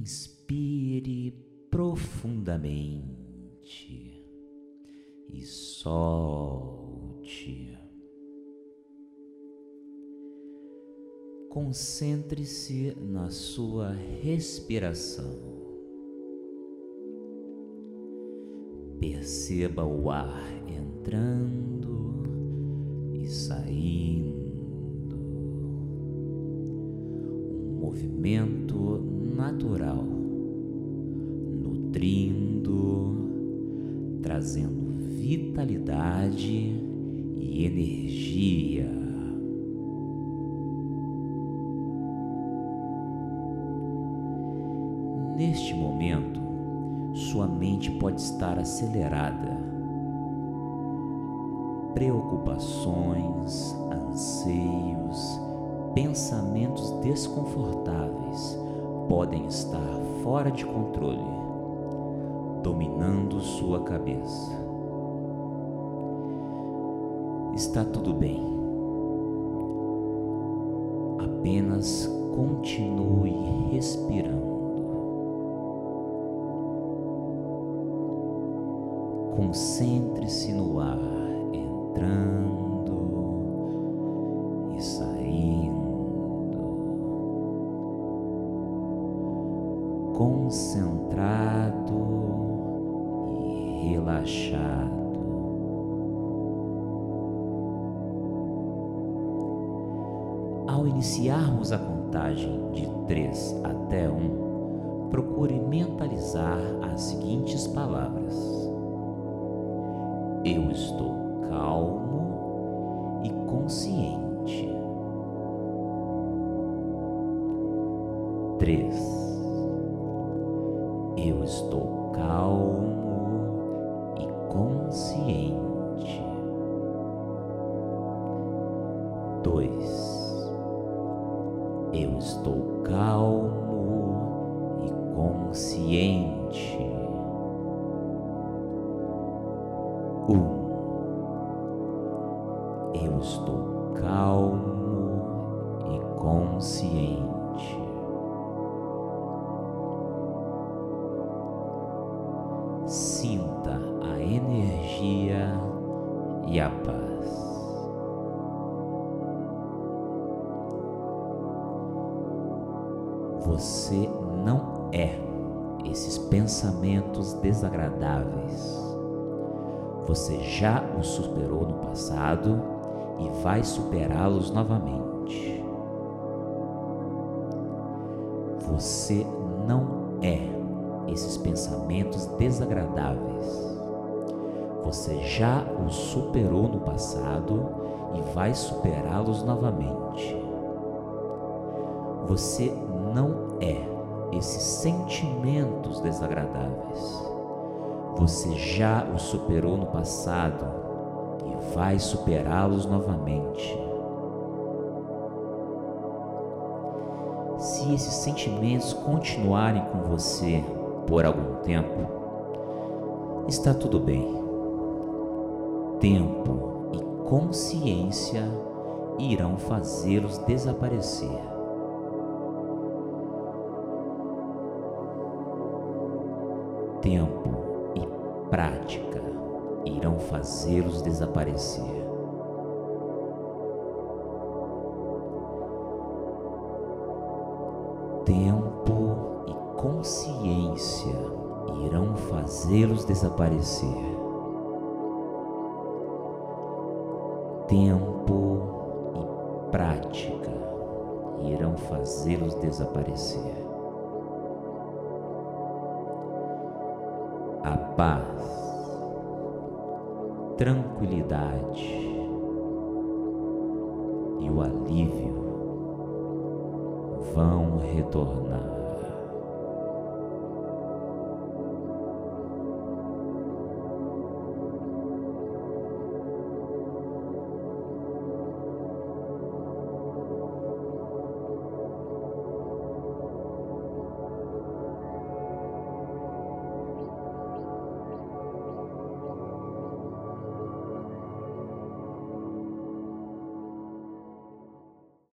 Inspire profundamente e solte. Concentre-se na sua respiração. Perceba o ar entrando e saindo. Um movimento natural, nutrindo, trazendo vitalidade e energia. Neste momento, sua mente pode estar acelerada. Preocupações, anseios, pensamentos desconfortáveis podem estar fora de controle, dominando sua cabeça. Está tudo bem. Apenas continue respirando. Concentre-se no ar entrando Concentrado e relaxado. Ao iniciarmos a contagem de 3 até 1, procure mentalizar as seguintes palavras. Eu estou calmo e consciente. Três. Eu estou calmo e consciente. Dois. Eu estou calmo e consciente. Um, eu estou calmo e consciente. E a paz. Você não é esses pensamentos desagradáveis você já os superou no passado e vai superá-los novamente. Você não é esses pensamentos desagradáveis. Você já os superou no passado e vai superá-los novamente. Você não é esses sentimentos desagradáveis você já os superou no passado e vai superá-los novamente. Se esses sentimentos continuarem com você por algum tempo, está tudo bem. Tempo e consciência irão fazê-los desaparecer. Tempo prática irão fazê-los desaparecer. Tempo e consciência irão fazê-los desaparecer. Tempo e prática irão fazê-los desaparecer. a paz, tranquilidade e o alívio vão retornar.